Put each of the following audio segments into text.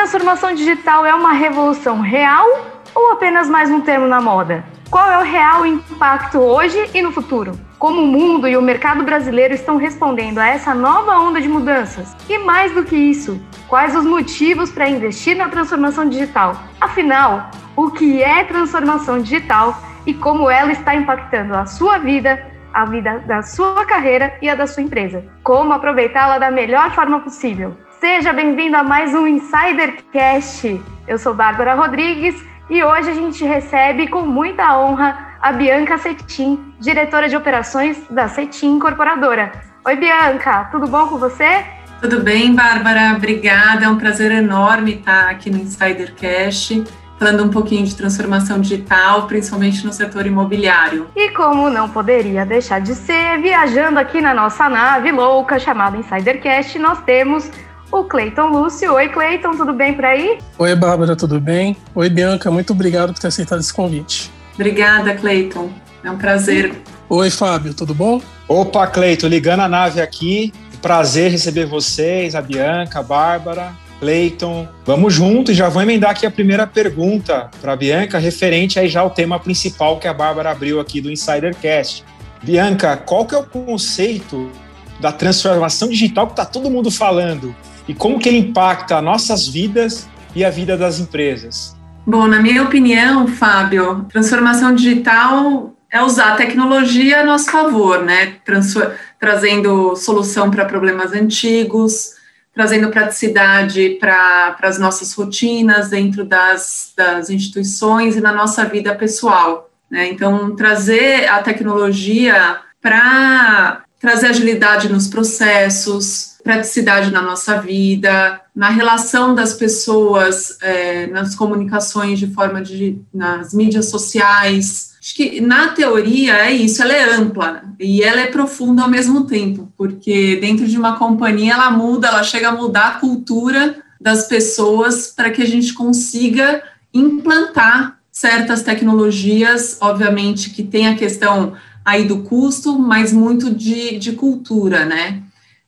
transformação digital é uma revolução real ou apenas mais um termo na moda? Qual é o real impacto hoje e no futuro? Como o mundo e o mercado brasileiro estão respondendo a essa nova onda de mudanças? E mais do que isso, quais os motivos para investir na transformação digital? Afinal, o que é transformação digital e como ela está impactando a sua vida, a vida da sua carreira e a da sua empresa? Como aproveitá-la da melhor forma possível? Seja bem-vindo a mais um Insidercast. Eu sou Bárbara Rodrigues e hoje a gente recebe com muita honra a Bianca Cetim, diretora de operações da Cetim Incorporadora. Oi, Bianca, tudo bom com você? Tudo bem, Bárbara, obrigada. É um prazer enorme estar aqui no Insidercast falando um pouquinho de transformação digital, principalmente no setor imobiliário. E como não poderia deixar de ser, viajando aqui na nossa nave louca chamada Insidercast, nós temos o Cleiton Lúcio. Oi, Cleiton, tudo bem por aí? Oi, Bárbara, tudo bem? Oi, Bianca, muito obrigado por ter aceitado esse convite. Obrigada, Cleiton. É um prazer. Oi, Fábio, tudo bom? Opa, Cleiton, ligando a nave aqui. Prazer receber vocês, a Bianca, a Bárbara, Cleiton. Vamos junto e já vou emendar aqui a primeira pergunta para a Bianca, referente aí já ao tema principal que a Bárbara abriu aqui do Insidercast. Bianca, qual que é o conceito da transformação digital que está todo mundo falando? E como que ele impacta nossas vidas e a vida das empresas? Bom, na minha opinião, Fábio, transformação digital é usar a tecnologia a nosso favor, né? Transfor trazendo solução para problemas antigos, trazendo praticidade para as nossas rotinas dentro das, das instituições e na nossa vida pessoal. Né? Então, trazer a tecnologia para trazer agilidade nos processos, praticidade na nossa vida, na relação das pessoas, é, nas comunicações de forma de nas mídias sociais. Acho que na teoria é isso, ela é ampla e ela é profunda ao mesmo tempo, porque dentro de uma companhia ela muda, ela chega a mudar a cultura das pessoas para que a gente consiga implantar certas tecnologias, obviamente que tem a questão aí do custo, mas muito de, de cultura, né?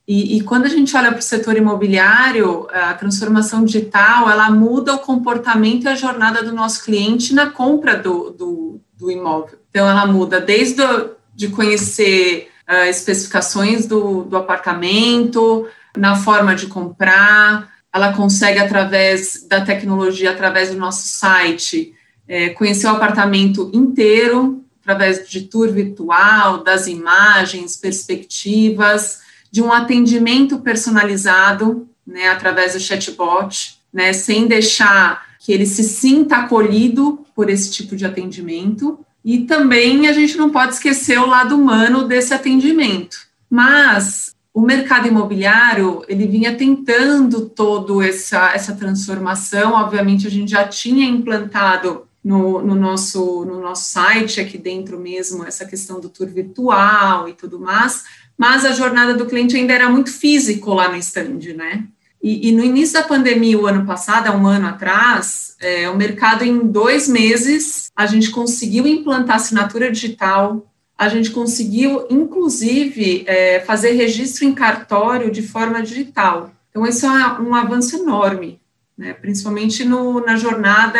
E, e, quando a gente olha para o setor imobiliário, a transformação digital, ela muda o comportamento e a jornada do nosso cliente na compra do, do, do imóvel. Então, ela muda desde do, de conhecer uh, especificações do, do apartamento, na forma de comprar, ela consegue, através da tecnologia, através do nosso site, é, conhecer o apartamento inteiro, através de tour virtual, das imagens, perspectivas, de um atendimento personalizado, né, através do chatbot, né, sem deixar que ele se sinta acolhido por esse tipo de atendimento. E também a gente não pode esquecer o lado humano desse atendimento. Mas o mercado imobiliário, ele vinha tentando toda essa, essa transformação, obviamente a gente já tinha implantado no, no, nosso, no nosso site, aqui dentro mesmo, essa questão do tour virtual e tudo mais, mas a jornada do cliente ainda era muito físico lá no stand, né? E, e no início da pandemia, o ano passado, há um ano atrás, é, o mercado, em dois meses, a gente conseguiu implantar assinatura digital, a gente conseguiu, inclusive, é, fazer registro em cartório de forma digital. Então, isso é um avanço enorme, né? principalmente no, na jornada,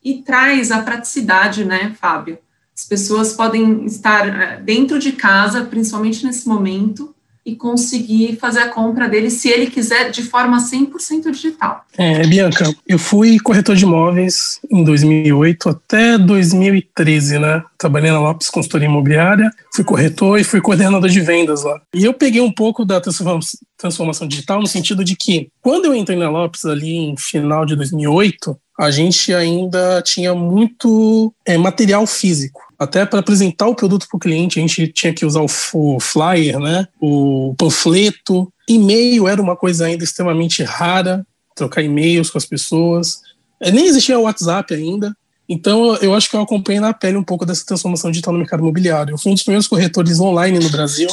e traz a praticidade, né, Fábio? As pessoas podem estar eh, dentro de casa, principalmente nesse momento, e conseguir fazer a compra dele se ele quiser de forma 100% digital. É, Bianca, eu fui corretor de imóveis em 2008 até 2013, né? Trabalhei na Lopes Consultoria Imobiliária, fui corretor e fui coordenador de vendas lá. E eu peguei um pouco da transformação digital no sentido de que, quando eu entrei na Lopes ali em final de 2008, a gente ainda tinha muito é, material físico até para apresentar o produto para o cliente, a gente tinha que usar o, o flyer, né? o panfleto. E-mail era uma coisa ainda extremamente rara, trocar e-mails com as pessoas. É, nem existia o WhatsApp ainda. Então, eu acho que eu acompanhei na pele um pouco dessa transformação digital no mercado imobiliário. Eu fui um dos primeiros corretores online no Brasil.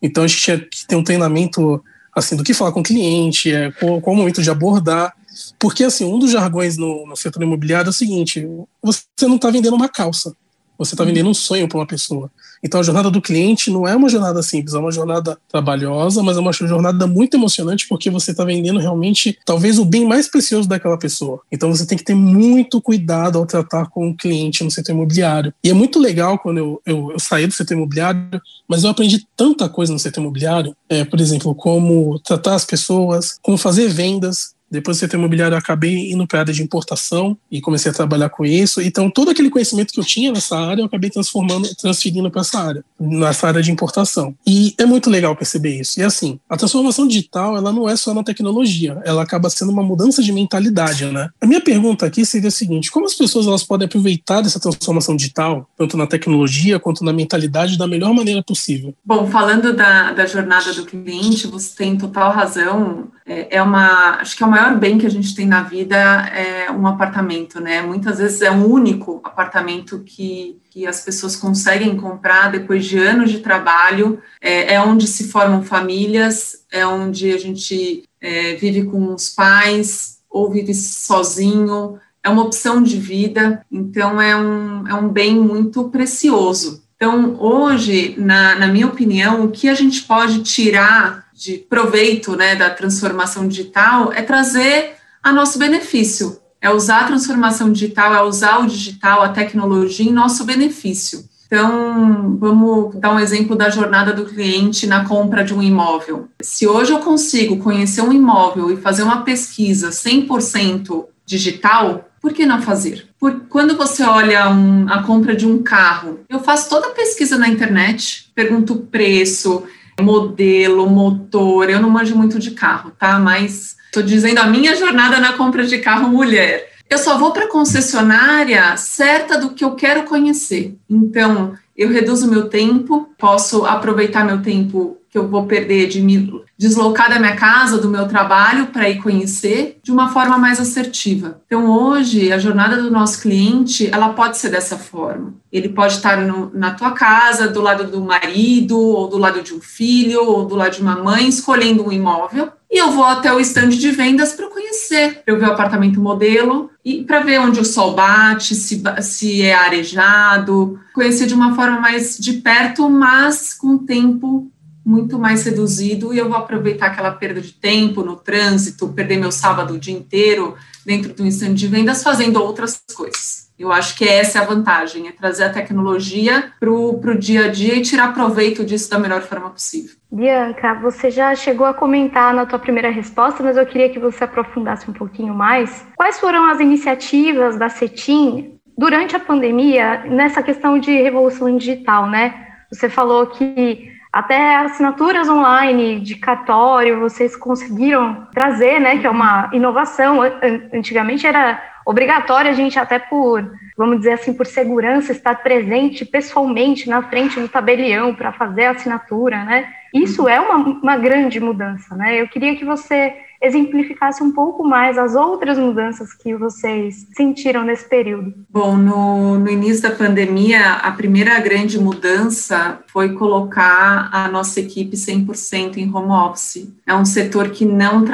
Então, a gente tinha que ter um treinamento assim do que falar com o cliente, é, qual, qual o momento de abordar. Porque, assim, um dos jargões no, no setor imobiliário é o seguinte: você não está vendendo uma calça Você está vendendo um sonho para uma pessoa. Então a jornada do cliente não é uma jornada simples, é uma jornada trabalhosa, mas é uma jornada muito emocionante porque você está vendendo realmente talvez o bem mais precioso daquela pessoa. Então você tem que ter muito cuidado ao tratar com o cliente no setor imobiliário. E é muito legal quando eu, eu, eu saí do setor imobiliário, mas eu aprendi tanta coisa no setor imobiliário, é, por exemplo, como tratar as pessoas, como fazer vendas, depois do setor imobiliário, eu acabei indo para a área de importação e comecei a trabalhar com isso. Então, todo aquele conhecimento que eu tinha nessa área, eu acabei transformando, transferindo para essa área, nessa área de importação. E é muito legal perceber isso. E assim, a transformação digital, ela não é só na tecnologia, ela acaba sendo uma mudança de mentalidade, né? A minha pergunta aqui seria a seguinte: como as pessoas elas podem aproveitar dessa transformação digital, tanto na tecnologia quanto na mentalidade, da melhor maneira possível? Bom, falando da, da jornada do cliente, você tem total razão. É, é uma, acho que é uma maior bem que a gente tem na vida é um apartamento, né? Muitas vezes é um único apartamento que, que as pessoas conseguem comprar depois de anos de trabalho. É, é onde se formam famílias, é onde a gente é, vive com os pais ou vive sozinho. É uma opção de vida, então é um, é um bem muito precioso. Então, hoje, na, na minha opinião, o que a gente pode tirar de proveito né, da transformação digital é trazer a nosso benefício, é usar a transformação digital, é usar o digital, a tecnologia em nosso benefício. Então, vamos dar um exemplo da jornada do cliente na compra de um imóvel. Se hoje eu consigo conhecer um imóvel e fazer uma pesquisa 100% digital, por que não fazer? Por, quando você olha um, a compra de um carro, eu faço toda a pesquisa na internet, pergunto o preço, modelo, motor. Eu não manjo muito de carro, tá? Mas estou dizendo a minha jornada na compra de carro mulher. Eu só vou para a concessionária certa do que eu quero conhecer. Então, eu reduzo meu tempo, posso aproveitar meu tempo que eu vou perder de me deslocar da minha casa, do meu trabalho, para ir conhecer de uma forma mais assertiva. Então, hoje, a jornada do nosso cliente, ela pode ser dessa forma. Ele pode estar no, na tua casa, do lado do marido, ou do lado de um filho, ou do lado de uma mãe, escolhendo um imóvel, e eu vou até o estande de vendas para conhecer, para eu ver o apartamento modelo e para ver onde o sol bate, se, se é arejado, conhecer de uma forma mais de perto, mas com tempo muito mais reduzido e eu vou aproveitar aquela perda de tempo no trânsito, perder meu sábado o dia inteiro dentro do estande de vendas fazendo outras coisas. Eu acho que essa é a vantagem, é trazer a tecnologia para o dia a dia e tirar proveito disso da melhor forma possível. Bianca, você já chegou a comentar na tua primeira resposta, mas eu queria que você aprofundasse um pouquinho mais. Quais foram as iniciativas da CETIM durante a pandemia nessa questão de revolução digital, né? Você falou que até assinaturas online de cartório vocês conseguiram trazer, né? Que é uma inovação. Antigamente era obrigatório a gente até por, vamos dizer assim, por segurança, estar presente pessoalmente na frente do tabelião para fazer a assinatura, né? Isso é uma, uma grande mudança, né? Eu queria que você exemplificasse um pouco mais as outras mudanças que vocês sentiram nesse período. Bom, no, no início da pandemia, a primeira grande mudança foi colocar a nossa equipe 100% em home office. É um setor que não,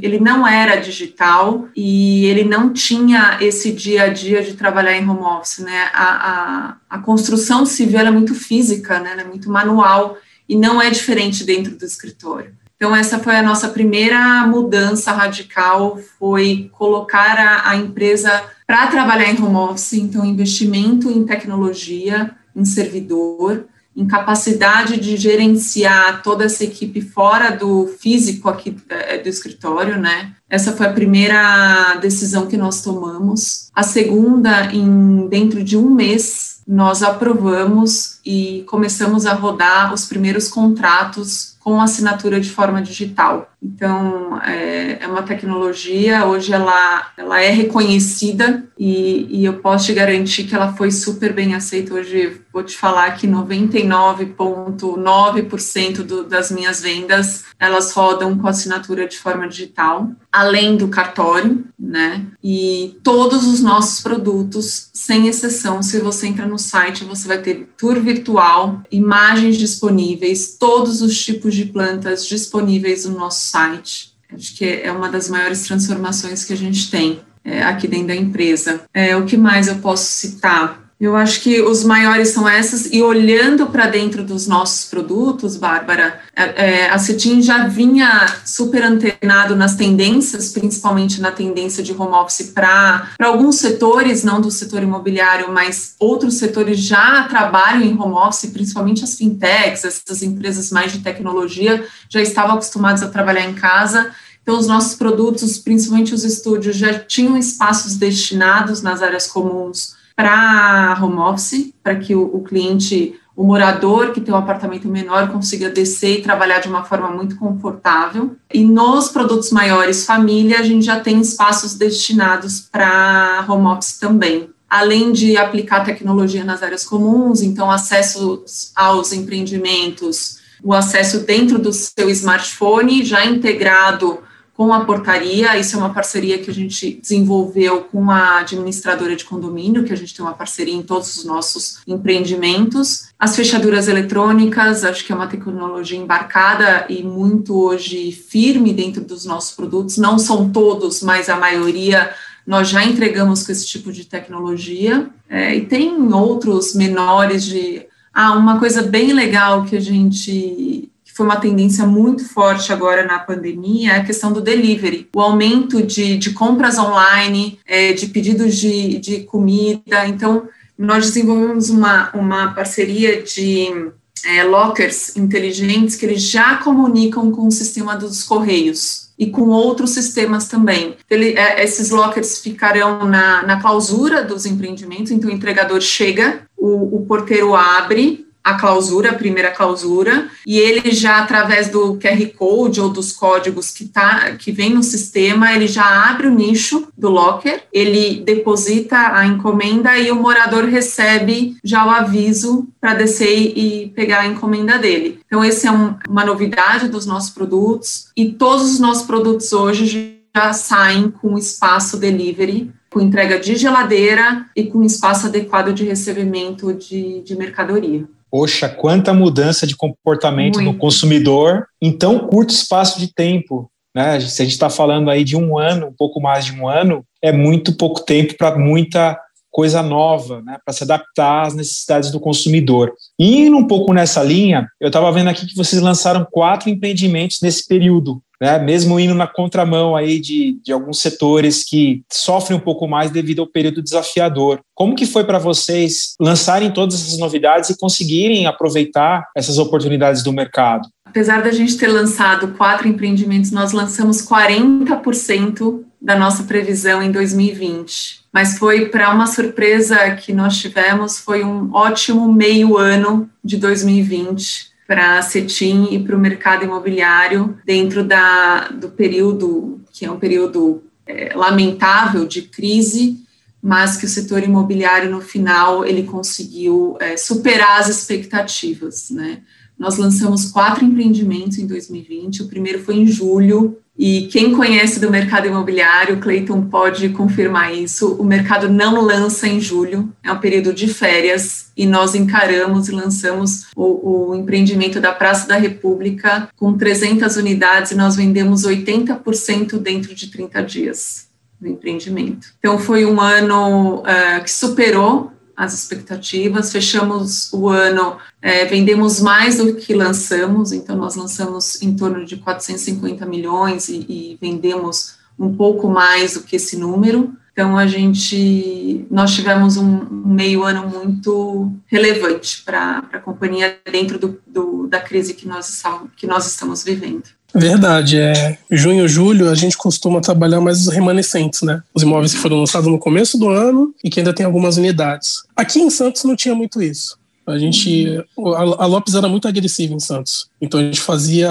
ele não era digital e ele não tinha esse dia a dia de trabalhar em home office, né? A, a, a construção civil é muito física, né? é muito manual e não é diferente dentro do escritório. Então, essa foi a nossa primeira mudança radical, foi colocar a, a empresa para trabalhar em home office, então investimento em tecnologia, em servidor, em capacidade de gerenciar toda essa equipe fora do físico aqui é, do escritório, né? Essa foi a primeira decisão que nós tomamos. A segunda, em dentro de um mês, nós aprovamos e começamos a rodar os primeiros contratos com assinatura de forma digital. Então, é, é uma tecnologia, hoje ela, ela é reconhecida e, e, eu posso te garantir que ela foi super bem aceita. Hoje, vou te falar que 99,9% das minhas vendas, elas rodam com assinatura de forma digital, além do cartório, né? E todos os nossos produtos, sem exceção, se você entra no site, você vai ter tour virtual, imagens disponíveis, todos os tipos de plantas disponíveis no nosso site. Acho que é uma das maiores transformações que a gente tem é, aqui dentro da empresa. É, o que mais eu posso citar? Eu acho que os maiores são essas, e olhando para dentro dos nossos produtos, Bárbara, é, é, a Cetim já vinha super antenado nas tendências, principalmente na tendência de home office para alguns setores, não do setor imobiliário, mas outros setores já trabalham em home office, principalmente as fintechs, essas empresas mais de tecnologia, já estavam acostumados a trabalhar em casa. Então, os nossos produtos, principalmente os estúdios, já tinham espaços destinados nas áreas comuns para home office, para que o, o, cliente, o morador que tem um apartamento menor consiga descer e trabalhar de uma forma muito confortável. E nos produtos maiores família, a gente já tem espaços destinados para home office também. Além de aplicar tecnologia nas áreas comuns, então acesso aos empreendimentos, o acesso dentro do seu smartphone, já integrado com a portaria. Isso é uma parceria que a gente desenvolveu com a administradora de condomínio, que a gente tem uma parceria em todos os nossos empreendimentos. As fechaduras eletrônicas, acho que é uma tecnologia embarcada e muito hoje firme dentro dos nossos produtos. Não são todos, mas a maioria nós já entregamos com esse tipo de tecnologia. É, e tem outros menores de. Ah, uma coisa bem legal que a gente foi uma tendência muito forte agora na pandemia, é a questão do delivery. O aumento de, de compras online, é, de pedidos de, de comida. Então, nós desenvolvemos uma, uma parceria de é, lockers inteligentes que eles já comunicam com o sistema dos correios e com outros sistemas também. Ele, é, esses lockers ficarão na, na clausura dos empreendimentos, então o entregador chega, o, o porteiro abre, a clausura, a primeira clausura, e ele já através do QR Code ou dos códigos que tá que vem no sistema, ele já abre o nicho do locker, ele deposita a encomenda e o morador recebe já o aviso para descer e pegar a encomenda dele. Então esse é um, uma novidade dos nossos produtos e todos os nossos produtos hoje já saem com espaço delivery com entrega de geladeira e com espaço adequado de recebimento de, de mercadoria. Poxa, quanta mudança de comportamento Muito. do consumidor em tão curto espaço de tempo. Né? Se a gente está falando aí de um ano, um pouco mais de um ano, é muito pouco tempo para muita coisa nova, né, para se adaptar às necessidades do consumidor. E indo um pouco nessa linha, eu estava vendo aqui que vocês lançaram quatro empreendimentos nesse período né, mesmo indo na contramão aí de, de alguns setores que sofrem um pouco mais devido ao período desafiador. Como que foi para vocês lançarem todas essas novidades e conseguirem aproveitar essas oportunidades do mercado? Apesar da gente ter lançado quatro empreendimentos, nós lançamos 40% da nossa previsão em 2020. Mas foi para uma surpresa que nós tivemos, foi um ótimo meio ano de 2020 para a CETIM e para o mercado imobiliário dentro da, do período, que é um período é, lamentável de crise, mas que o setor imobiliário, no final, ele conseguiu é, superar as expectativas, né? Nós lançamos quatro empreendimentos em 2020, o primeiro foi em julho, e quem conhece do mercado imobiliário, Cleiton pode confirmar isso, o mercado não lança em julho, é um período de férias, e nós encaramos e lançamos o, o empreendimento da Praça da República com 300 unidades, e nós vendemos 80% dentro de 30 dias do empreendimento. Então, foi um ano uh, que superou as expectativas. Fechamos o ano, é, vendemos mais do que lançamos, então nós lançamos em torno de 450 milhões e, e vendemos um pouco mais do que esse número. Então a gente, nós tivemos um, meio ano muito relevante para a companhia dentro do, do, da crise que nós, que nós estamos vivendo. Verdade, é junho, julho a gente costuma trabalhar mais os remanescentes, né? Os imóveis que foram lançados no começo do ano e que ainda tem algumas unidades. Aqui em Santos não tinha muito isso. A gente, a Lopes era muito agressiva em Santos, então a gente fazia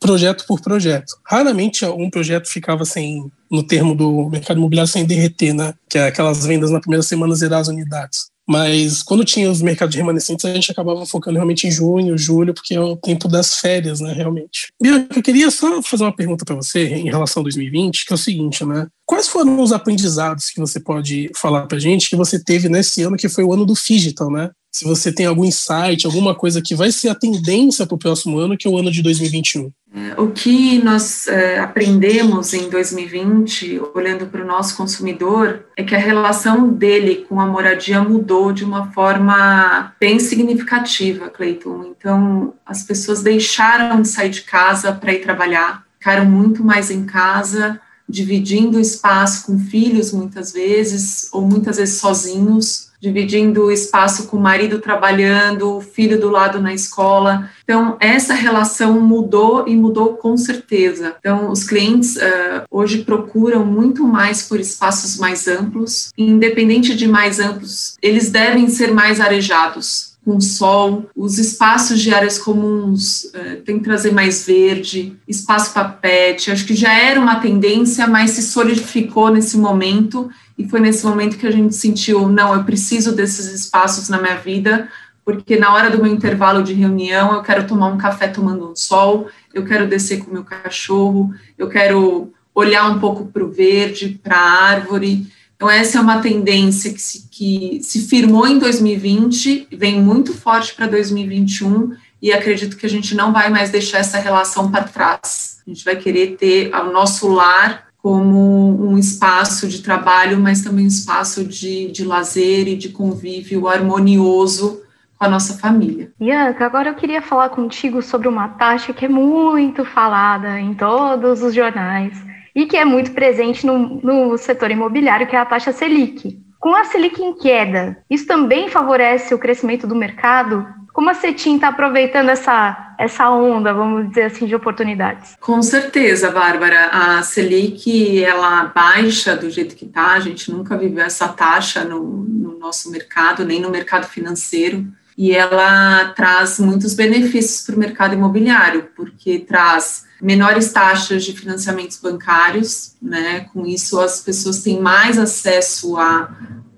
projeto por projeto. Raramente um projeto ficava sem, no termo do mercado imobiliário, sem derreter, né? Que é aquelas vendas na primeira semana zerar as unidades. Mas quando tinha os mercados remanescentes, a gente acabava focando realmente em junho, julho, porque é o tempo das férias, né, realmente. Bianca, eu queria só fazer uma pergunta para você em relação a 2020, que é o seguinte, né? Quais foram os aprendizados que você pode falar para gente que você teve nesse ano, que foi o ano do Digital, né? Se você tem algum insight, alguma coisa que vai ser a tendência para o próximo ano, que é o ano de 2021. É, o que nós é, aprendemos em 2020, olhando para o nosso consumidor, é que a relação dele com a moradia mudou de uma forma bem significativa, Cleiton. Então, as pessoas deixaram de sair de casa para ir trabalhar, ficaram muito mais em casa, dividindo espaço com filhos, muitas vezes, ou muitas vezes sozinhos dividindo o espaço com o marido trabalhando, o filho do lado na escola. Então, essa relação mudou e mudou com certeza. Então, os clientes uh, hoje procuram muito mais por espaços mais amplos, independente de mais amplos, eles devem ser mais arejados com sol, os espaços de áreas comuns uh, tem que trazer mais verde, espaço para pet, acho que já era uma tendência, mas se solidificou nesse momento. E foi nesse momento que a gente sentiu, não, eu preciso desses espaços na minha vida, porque na hora do meu intervalo de reunião eu quero tomar um café tomando um sol, eu quero descer com o meu cachorro, eu quero olhar um pouco para o verde, para a árvore. Então, essa é uma tendência que se, que se firmou em 2020, vem muito forte para 2021, e acredito que a gente não vai mais deixar essa relação para trás. A gente vai querer ter o nosso lar como um espaço de trabalho, mas também um espaço de, de lazer e de convívio harmonioso com a nossa família. Bianca, agora eu queria falar contigo sobre uma taxa que é muito falada em todos os jornais e que é muito presente no, no setor imobiliário, que é a taxa Selic. Com a Selic em queda, isso também favorece o crescimento do mercado? Como a CETIM está aproveitando essa, essa onda, vamos dizer assim, de oportunidades? Com certeza, Bárbara. A Selic, ela baixa do jeito que está. A gente nunca viveu essa taxa no, no nosso mercado, nem no mercado financeiro. E ela traz muitos benefícios para o mercado imobiliário, porque traz menores taxas de financiamentos bancários, né? Com isso, as pessoas têm mais acesso a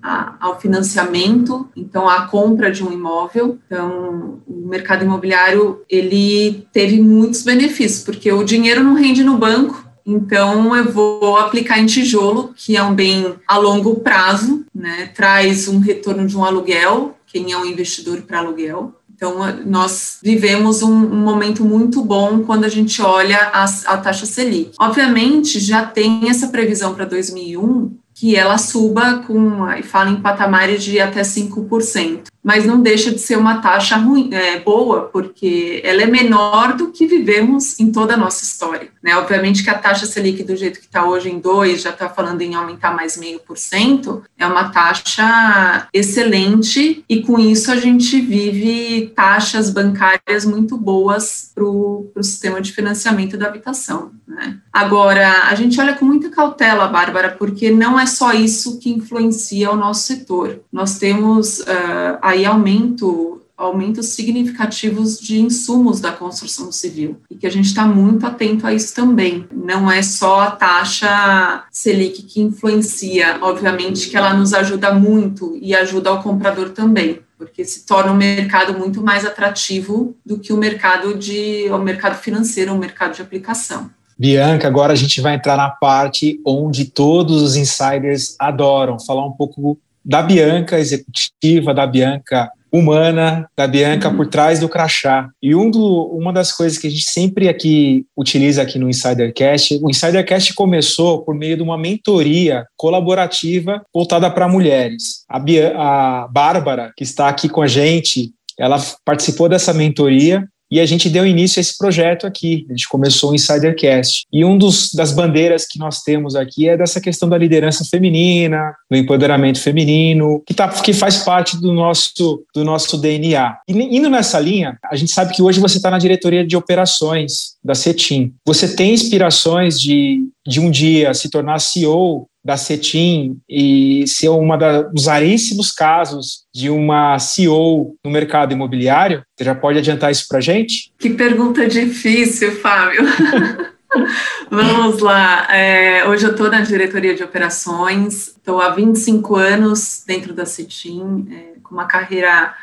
a, ao financiamento, então a compra de um imóvel. Então, o mercado imobiliário ele teve muitos benefícios, porque o dinheiro não rende no banco, então eu vou aplicar em tijolo, que é um bem a longo prazo, né? Traz um retorno de um aluguel, quem é um investidor para aluguel. Então, nós vivemos um, um, momento muito bom quando a gente olha a, a taxa Selic. Obviamente, já tem essa previsão para 2001, que ela suba com, e fala em patamares de até 5% mas não deixa de ser uma taxa ruim, é, boa, porque ela é menor do que vivemos em toda a nossa história. Né? Obviamente que a taxa Selic, do jeito que está hoje em 2, já está falando em aumentar mais meio por cento, é uma taxa excelente e com isso a gente vive taxas bancárias muito boas para o sistema de financiamento da habitação. Né? Agora, a gente olha com muita cautela, Bárbara, porque não é só isso que influencia o nosso setor. Nós temos uh, aí aumento aumentos significativos de insumos da construção civil e que a gente está muito atento a isso também. Não é só a taxa Selic que influencia, obviamente que ela nos ajuda muito e ajuda ao comprador também, porque se torna um mercado muito mais atrativo do que o mercado de o mercado financeiro, o mercado de aplicação. Bianca, agora a gente vai entrar na parte onde todos os insiders adoram, falar um pouco da Bianca executiva, da Bianca humana, da Bianca uhum. por trás do crachá. E um do, uma das coisas que a gente sempre aqui utiliza aqui no Insidercast, o Insidercast começou por meio de uma mentoria colaborativa voltada para mulheres. A, Bia, a Bárbara, que está aqui com a gente, ela participou dessa mentoria e a gente deu início a esse projeto aqui. A gente começou o Insidercast. E um dos das bandeiras que nós temos aqui é dessa questão da liderança feminina, do empoderamento feminino, que, tá, que faz parte do nosso, do nosso DNA. E indo nessa linha, a gente sabe que hoje você está na diretoria de operações da CETIM. Você tem inspirações de, de um dia se tornar CEO da CETIM e ser uma dos raríssimos casos de uma CEO no mercado imobiliário? Você já pode adiantar isso para gente? Que pergunta difícil, Fábio. Vamos lá. É, hoje eu estou na diretoria de operações, estou há 25 anos dentro da CETIM, é, com uma carreira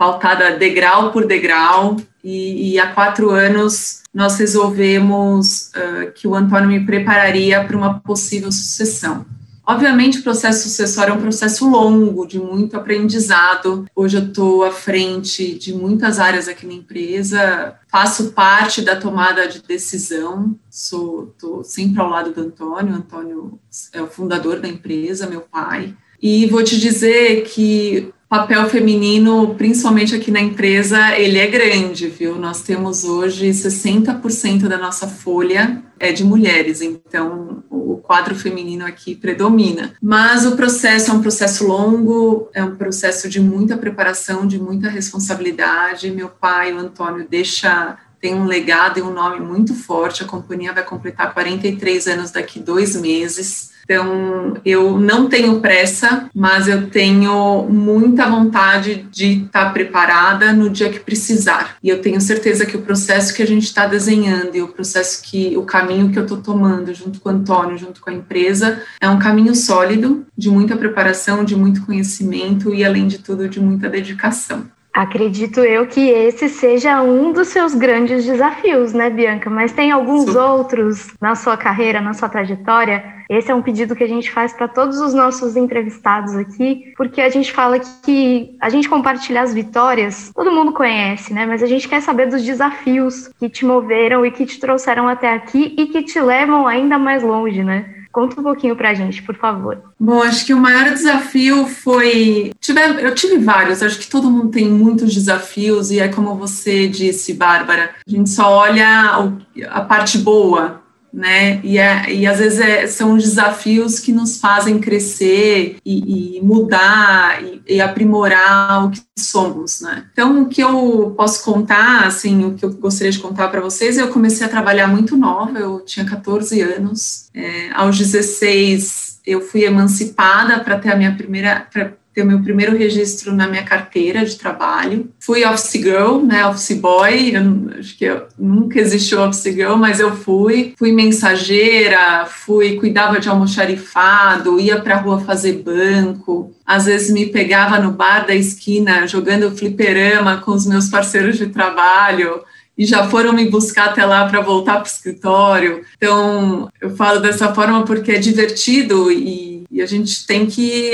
pautada degrau por degrau, e, e há quatro anos nós resolvemos uh, que o Antônio me prepararia para uma possível sucessão. Obviamente, o processo sucessório é um processo longo, de muito aprendizado. Hoje eu estou à frente de muitas áreas aqui na empresa, faço parte da tomada de decisão, sou sempre ao lado do Antônio. Antônio é o fundador da empresa, meu pai. E vou te dizer que papel feminino, principalmente aqui na empresa, ele é grande, viu? Nós temos hoje 60% da nossa folha é de mulheres, então o quadro feminino aqui predomina. Mas o processo é um processo longo, é um processo de muita preparação, de muita responsabilidade. Meu pai, o Antônio, deixa tem um legado e um nome muito forte. A companhia vai completar 43 anos daqui dois meses. Então, eu não tenho pressa, mas eu tenho muita vontade de estar preparada no dia que precisar. E eu tenho certeza que o processo que a gente está desenhando e o processo que, o caminho que eu estou tomando junto com o Antônio, junto com a empresa, é um caminho sólido, de muita preparação, de muito conhecimento e, além de tudo, de muita dedicação. Acredito eu que esse seja um dos seus grandes desafios, né, Bianca? Mas tem alguns outros na sua carreira, na sua trajetória. Esse é um pedido que a gente faz para todos os nossos entrevistados aqui, porque a gente fala que a gente compartilhar as vitórias, todo mundo conhece, né? Mas a gente quer saber dos desafios que te moveram e que te trouxeram até aqui e que te levam ainda mais longe, né? Conta um pouquinho para a gente, por favor. Bom, acho que o maior desafio foi. Tive, eu tive vários, acho que todo mundo tem muitos desafios, e é como você disse, Bárbara, a gente só olha a parte boa né? E, é, e às vezes é, são desafios que nos fazem crescer e, e mudar e, e, aprimorar o que somos, né? Então, o que eu posso contar, assim, o que eu gostaria de contar para vocês, eu comecei a trabalhar muito nova, eu tinha 14 anos, é, aos 16 eu fui emancipada para ter a minha primeira, ter o meu primeiro registro na minha carteira de trabalho. Fui office girl, né, office boy, eu, acho que eu, nunca existiu office girl, mas eu fui. Fui mensageira, fui, cuidava de almoxarifado, ia para a rua fazer banco. Às vezes me pegava no bar da esquina jogando fliperama com os meus parceiros de trabalho e já foram me buscar até lá para voltar para o escritório. Então, eu falo dessa forma porque é divertido e, e a gente tem que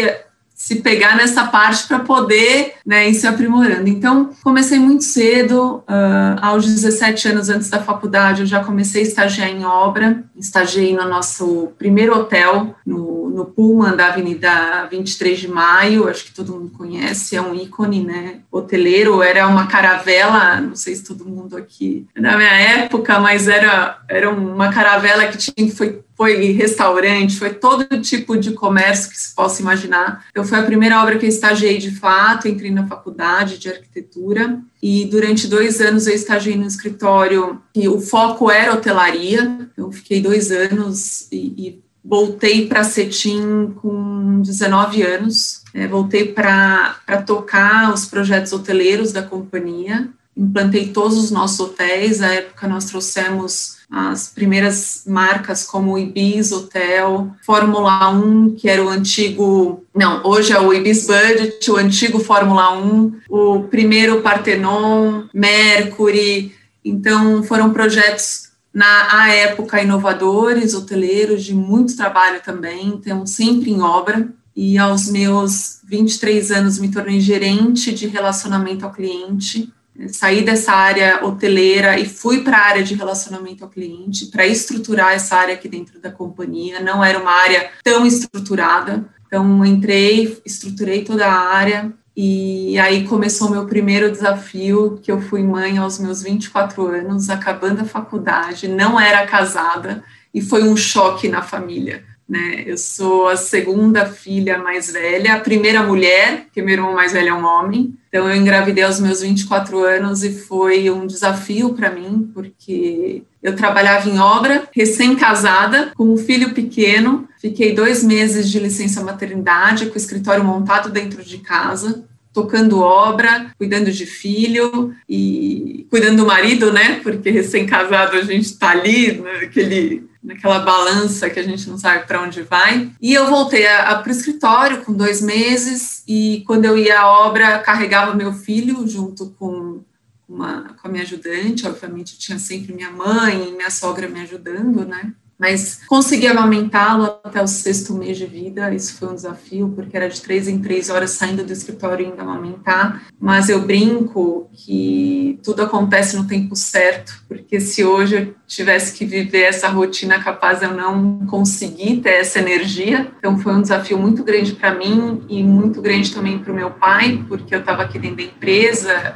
se pegar nessa parte para poder né, ir se aprimorando. Então, comecei muito cedo, uh, aos 17 anos antes da faculdade, eu já comecei a estagiar em obra, estagiei no nosso primeiro hotel, no, no Pullman da Avenida 23 de Maio, acho que todo mundo conhece, é um ícone né, hoteleiro, era uma caravela, não sei se todo mundo aqui da minha época, mas era, era uma caravela que tinha, foi foi restaurante, foi todo tipo de comércio que se possa imaginar. Então, foi a primeira obra que eu estagiei de fato, entrei na faculdade de arquitetura e durante dois anos eu estagiei no escritório e o foco era hotelaria. Eu fiquei dois anos e, e voltei para Cetim com 19 anos. É, voltei para tocar os projetos hoteleiros da companhia. Implantei todos os nossos hotéis. Na época nós trouxemos as primeiras marcas como o Ibis Hotel, Fórmula 1, que era o antigo, não, hoje é o Ibis Budget, o antigo Fórmula 1, o primeiro Partenon, Mercury, então foram projetos na época inovadores, hoteleiros, de muito trabalho também, então sempre em obra, e aos meus 23 anos me tornei gerente de relacionamento ao cliente, saí dessa área hoteleira e fui para a área de relacionamento ao cliente, para estruturar essa área aqui dentro da companhia. Não era uma área tão estruturada. Então, entrei, estruturei toda a área, e aí começou o meu primeiro desafio, que eu fui mãe aos meus 24 anos, acabando a faculdade, não era casada, e foi um choque na família né? Eu sou a segunda filha mais velha, a primeira mulher, porque meu irmão mais velho é um homem. Então, eu engravidei aos meus 24 anos e foi um desafio para mim, porque eu trabalhava em obra, recém-casada, com um filho pequeno. Fiquei dois meses de licença maternidade, com o escritório montado dentro de casa tocando obra, cuidando de filho e cuidando do marido, né? Porque recém-casado a gente está ali, naquele naquela balança que a gente não sabe para onde vai. E eu voltei para o escritório com dois meses e quando eu ia à obra carregava meu filho junto com uma com a minha ajudante, obviamente tinha sempre minha mãe e minha sogra me ajudando, né? Mas consegui amamentá-lo até o sexto mês de vida. Isso foi um desafio, porque era de três em três horas saindo do escritório indo amamentar. Mas eu brinco que tudo acontece no tempo certo, porque se hoje eu tivesse que viver essa rotina, capaz eu não conseguir ter essa energia. Então foi um desafio muito grande para mim e muito grande também para o meu pai, porque eu estava aqui dentro da empresa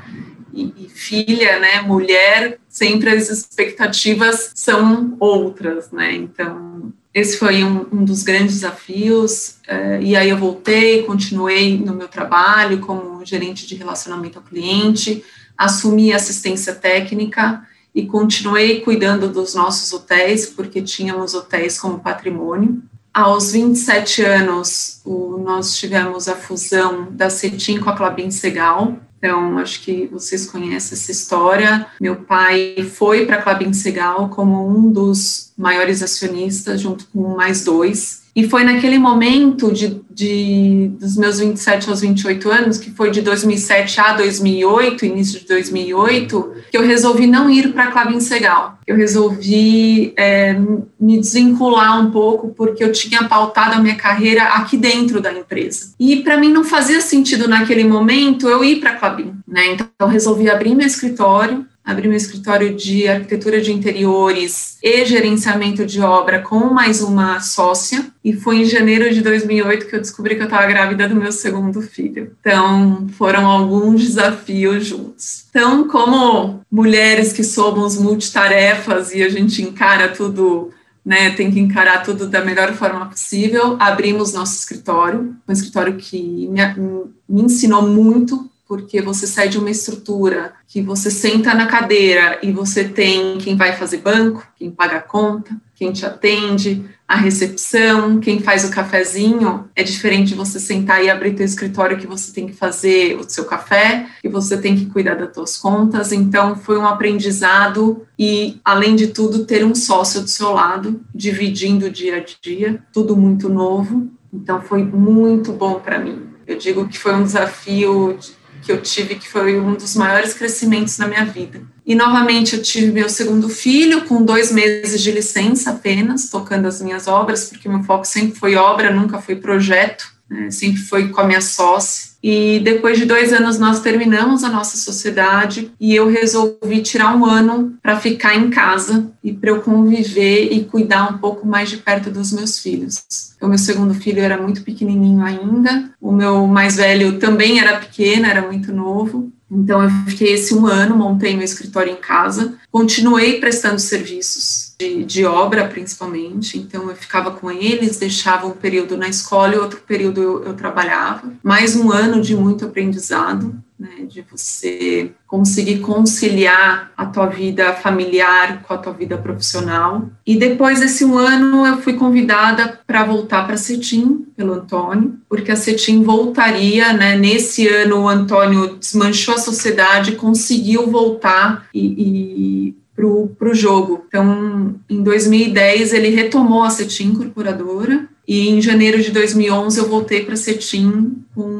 e, filha, né, mulher, sempre as expectativas são outras, né? Então, esse foi um, um dos grandes desafios. É, e aí eu voltei, continuei no meu trabalho como gerente de relacionamento ao cliente, assumi assistência técnica e continuei cuidando dos nossos hotéis, porque tínhamos hotéis como patrimônio. Aos 27 anos, o, nós tivemos a fusão da CETIM com a Clabin Segal, então, acho que vocês conhecem essa história. Meu pai foi para a Clabin Segal como um dos maiores acionistas, junto com mais dois. E foi naquele momento de, de, dos meus 27 aos 28 anos, que foi de 2007 a 2008, início de 2008, que eu resolvi não ir para a Clavin Segal. Eu resolvi é, me desvincular um pouco, porque eu tinha pautado a minha carreira aqui dentro da empresa. E para mim não fazia sentido naquele momento eu ir para a Clabin. Né? Então eu resolvi abrir meu escritório, abri meu escritório de arquitetura de interiores e gerenciamento de obra com mais uma sócia, e foi em janeiro de 2008 que eu descobri que eu estava grávida do meu segundo filho. Então, foram alguns desafios juntos. Então, como mulheres que somos multitarefas e a gente encara tudo né, tem que encarar tudo da melhor forma possível. Abrimos nosso escritório, um escritório que me, me ensinou muito porque você sai de uma estrutura que você senta na cadeira e você tem quem vai fazer banco, quem paga a conta, quem te atende, a recepção, quem faz o cafezinho, é diferente de você sentar e abrir teu escritório que você tem que fazer o seu café, que você tem que cuidar das tuas contas. Então foi um aprendizado e além de tudo ter um sócio do seu lado, dividindo o dia a dia, tudo muito novo. Então foi muito bom para mim. Eu digo que foi um desafio que eu tive, que foi um dos maiores crescimentos na minha vida. E novamente eu tive meu segundo filho, com dois meses de licença apenas, tocando as minhas obras, porque meu foco sempre foi obra, nunca foi projeto, né? sempre foi com a minha sócia. E depois de dois anos nós terminamos a nossa sociedade e eu resolvi tirar um ano para ficar em casa e para eu conviver e cuidar um pouco mais de perto dos meus filhos. O meu segundo filho era muito pequenininho ainda, o meu mais velho também era pequeno, era muito novo. Então eu fiquei esse um ano, montei meu escritório em casa, continuei prestando serviços de, de, obra, principalmente. Então, eu ficava com eles, deixava um período na escola e outro período eu, eu trabalhava. Mais um ano de muito aprendizado, né, de você conseguir conciliar a tua vida familiar com a tua vida profissional. E depois desse um ano, eu fui convidada para voltar para a CETIM, pelo Antônio, porque a CETIM voltaria, né, nesse ano o Antônio desmanchou a sociedade, conseguiu voltar e, e para o jogo. Então, em 2010, ele retomou a CETIM incorporadora, e em janeiro de 2011 eu voltei para a CETIM com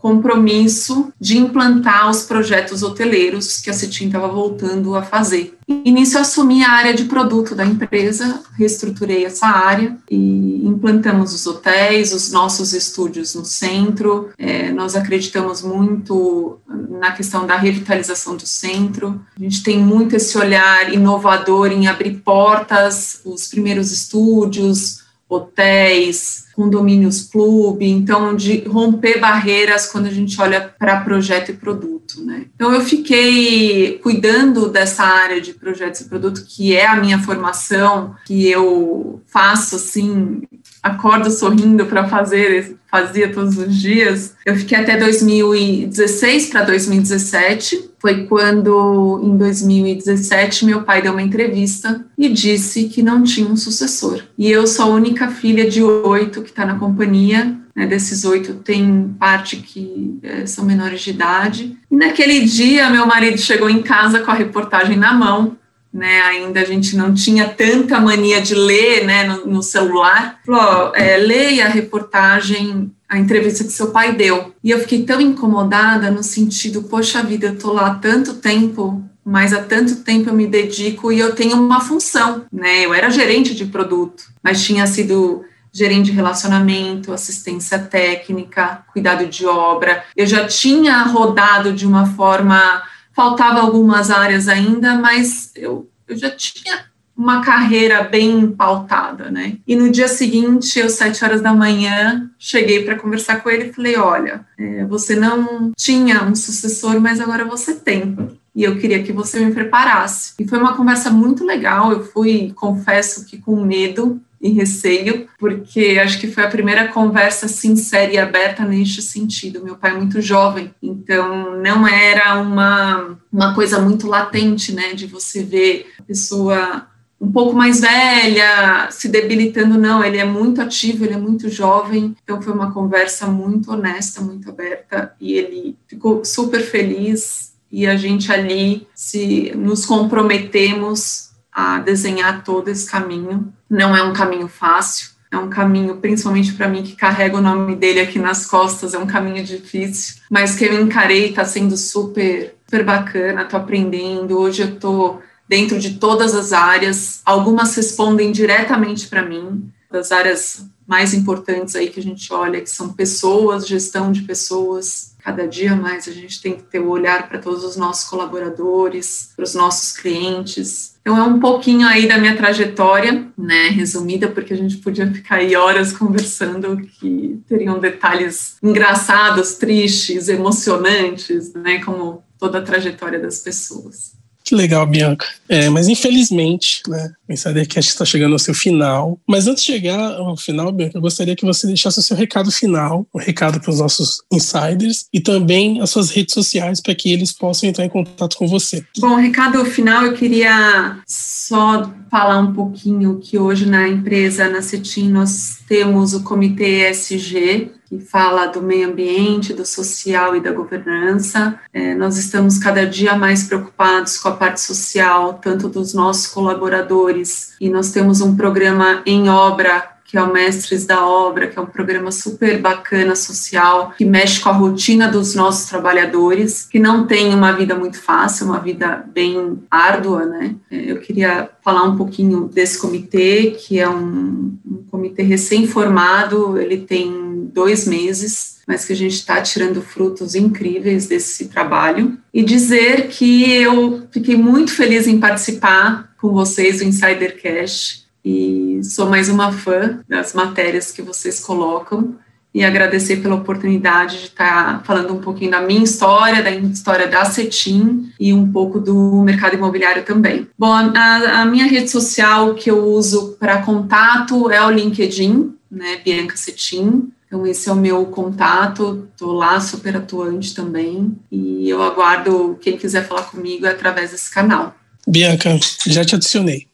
compromisso de implantar os projetos hoteleiros que a CETIM estava voltando a fazer. E nisso eu assumi a área de produto da empresa, reestruturei essa área e implantamos os hotéis, os nossos estúdios no centro. É, nós acreditamos muito na questão da revitalização do centro. A gente tem muito esse olhar inovador em abrir portas, os primeiros estúdios, hotéis, condomínios clube, então de romper barreiras quando a gente olha para projeto e produto, né? Então eu fiquei cuidando dessa área de projetos e produto que é a minha formação, que eu faço assim, acordo sorrindo para fazer fazia todos os dias. Eu fiquei até 2016 para 2017. Foi quando, em 2017, meu pai deu uma entrevista e disse que não tinha um sucessor. E eu sou a única filha de oito que está na companhia. Né, desses oito, tem parte que é, são menores de idade. E naquele dia, meu marido chegou em casa com a reportagem na mão né, ainda a gente não tinha tanta mania de ler, né, no, no celular, falou, é, leia a reportagem, a entrevista que seu pai deu. E eu fiquei tão incomodada no sentido, poxa vida, eu tô lá há tanto tempo mas há tanto tempo eu me dedico e eu tenho uma função, né? Eu era gerente de produto, mas tinha sido gerente de relacionamento, assistência técnica, cuidado de obra. Eu já tinha rodado de uma forma, faltava algumas áreas ainda, mas eu, eu já tinha uma carreira bem pautada, né? E no dia seguinte, eu, sete horas da manhã, cheguei para conversar com ele e falei: Olha, é, você não tinha um sucessor, mas agora você tem. E eu queria que você me preparasse. E foi uma conversa muito legal. Eu fui, confesso que com medo, e receio, porque acho que foi a primeira conversa sincera e aberta neste sentido. Meu pai é muito jovem, então não era uma, uma coisa muito latente, né, de você ver a pessoa um pouco mais velha, se debilitando, não, ele é muito ativo, ele é muito jovem, então foi uma conversa muito honesta, muito aberta, e ele ficou super feliz, e a gente ali se nos comprometemos a desenhar todo esse caminho. Não é um caminho fácil, é um caminho, principalmente para mim que carrega o nome dele aqui nas costas, é um caminho difícil, mas que eu encarei, está sendo super, super bacana, estou aprendendo. Hoje eu estou dentro de todas as áreas. Algumas respondem diretamente para mim, das áreas mais importantes aí que a gente olha, que são pessoas, gestão de pessoas. Cada dia mais a gente tem que ter o um olhar para todos os nossos colaboradores, para os nossos clientes. Então é um pouquinho aí da minha trajetória, né, resumida, porque a gente podia ficar aí horas conversando que teriam detalhes engraçados, tristes, emocionantes, né, como toda a trajetória das pessoas. Que legal, Bianca. É, mas infelizmente, né, o Insidercast está chegando ao seu final. Mas antes de chegar ao final, Bianca, eu gostaria que você deixasse o seu recado final, o um recado para os nossos insiders e também as suas redes sociais para que eles possam entrar em contato com você. Bom, recado final, eu queria só falar um pouquinho que hoje na empresa, na CETIM, nós temos o Comitê ESG, que fala do meio ambiente, do social e da governança. É, nós estamos cada dia mais preocupados com a parte social, tanto dos nossos colaboradores, e nós temos um programa em obra que é o Mestres da Obra, que é um programa super bacana social, que mexe com a rotina dos nossos trabalhadores, que não tem uma vida muito fácil, uma vida bem árdua, né? É, eu queria falar um pouquinho desse comitê, que é um, um comitê recém-formado, ele tem dois meses, mas que a gente está tirando frutos incríveis desse trabalho. E dizer que eu fiquei muito feliz em participar com vocês do Insider Cash e sou mais uma fã das matérias que vocês colocam e agradecer pela oportunidade de estar falando um pouquinho da minha história, da história da Cetim e um pouco do mercado imobiliário também. Bom, a, a minha rede social que eu uso para contato é o LinkedIn, né, Bianca Cetim. Então, esse é o meu contato, estou lá super atuante também, e eu aguardo quem quiser falar comigo é através desse canal. Bianca, já te adicionei.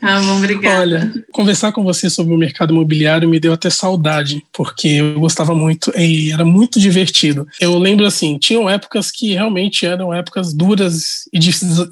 Ah, bom, obrigada. Olha, conversar com você sobre o mercado imobiliário me deu até saudade, porque eu gostava muito e era muito divertido. Eu lembro assim, tinham épocas que realmente eram épocas duras e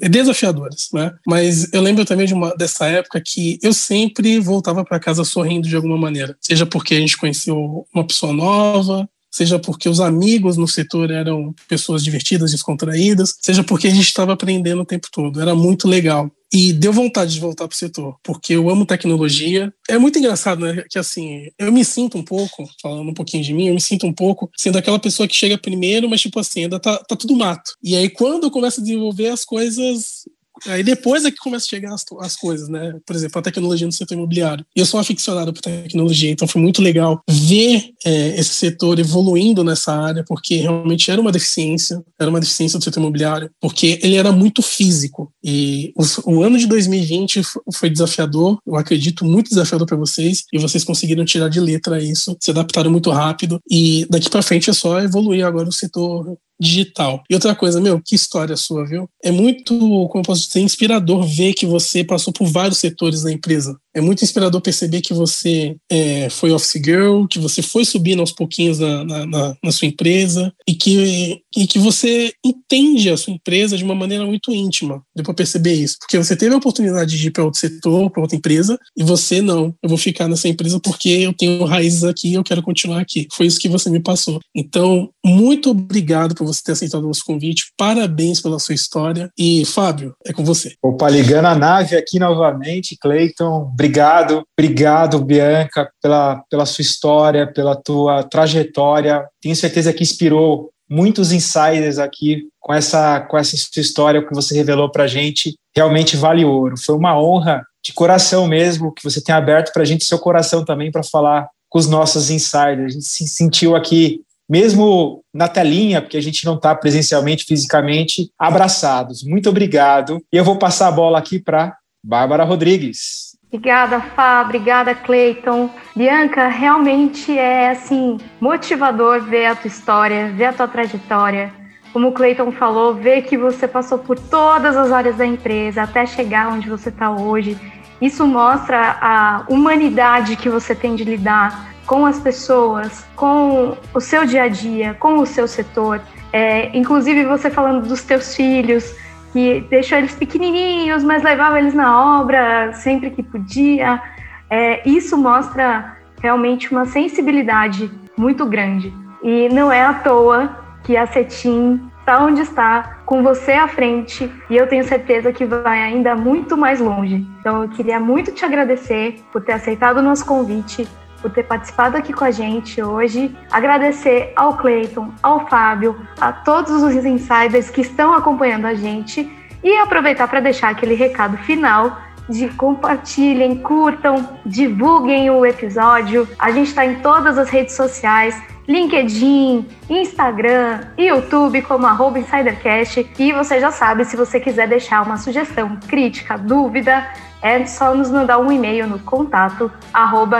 desafiadoras, né? Mas eu lembro também de uma dessa época que eu sempre voltava para casa sorrindo de alguma maneira, seja porque a gente conheceu uma pessoa nova, seja porque os amigos no setor eram pessoas divertidas, descontraídas, seja porque a gente estava aprendendo o tempo todo. Era muito legal. E deu vontade de voltar para o setor, porque eu amo tecnologia. É muito engraçado, né? Que assim, eu me sinto um pouco, falando um pouquinho de mim, eu me sinto um pouco sendo aquela pessoa que chega primeiro, mas tipo assim, ainda tá, tá tudo mato. E aí quando eu começo a desenvolver as coisas, Aí depois é que começa a chegar as, as coisas, né? Por exemplo, a tecnologia no setor imobiliário. Eu sou aficionado por tecnologia, então foi muito legal ver é, esse setor evoluindo nessa área, porque realmente era uma deficiência, era uma deficiência do setor imobiliário, porque ele era muito físico. E o, o ano de 2020 foi desafiador, eu acredito muito desafiador para vocês, e vocês conseguiram tirar de letra isso, se adaptaram muito rápido, e daqui para frente é só evoluir agora o setor digital. E outra coisa, meu, que história sua, viu? É muito, como posso dizer, inspirador ver que você passou por vários setores da empresa. É muito inspirador perceber que você é, foi office girl, que você foi subindo aos pouquinhos na, na, na, na sua empresa e que, e que você entende a sua empresa de uma maneira muito íntima. Deu para perceber isso. Porque você teve a oportunidade de ir para outro setor, para outra empresa, e você não. Eu vou ficar nessa empresa porque eu tenho raízes aqui e eu quero continuar aqui. Foi isso que você me passou. Então, muito obrigado por você ter aceitado o nosso convite. Parabéns pela sua história. E, Fábio, é com você. Opa, ligando a nave aqui novamente, Cleiton. Obrigado. Obrigado, Bianca, pela, pela sua história, pela tua trajetória. Tenho certeza que inspirou muitos insiders aqui com essa, com essa sua história que você revelou para a gente. Realmente vale ouro. Foi uma honra de coração mesmo que você tenha aberto para a gente seu coração também para falar com os nossos insiders. A gente se sentiu aqui, mesmo na telinha, porque a gente não está presencialmente, fisicamente, abraçados. Muito obrigado. E eu vou passar a bola aqui para Bárbara Rodrigues. Obrigada, Fá. Obrigada, Cleiton. Bianca, realmente é assim motivador ver a tua história, ver a tua trajetória. Como o Cleiton falou, ver que você passou por todas as áreas da empresa até chegar onde você está hoje. Isso mostra a humanidade que você tem de lidar com as pessoas, com o seu dia a dia, com o seu setor. É, inclusive você falando dos teus filhos, que deixou eles pequenininhos, mas levava eles na obra sempre que podia. É, isso mostra realmente uma sensibilidade muito grande. E não é à toa que a Cetim está onde está, com você à frente, e eu tenho certeza que vai ainda muito mais longe. Então eu queria muito te agradecer por ter aceitado o nosso convite, por ter participado aqui com a gente hoje. Agradecer ao Cleiton, ao Fábio, a todos os insiders que estão acompanhando a gente e aproveitar para deixar aquele recado final de compartilhem, curtam, divulguem o episódio. A gente está em todas as redes sociais. LinkedIn, Instagram, YouTube como arroba InsiderCast. E você já sabe, se você quiser deixar uma sugestão, crítica, dúvida, é só nos mandar um e-mail no contato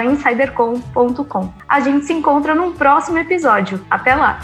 insidercom.com. A gente se encontra num próximo episódio. Até lá!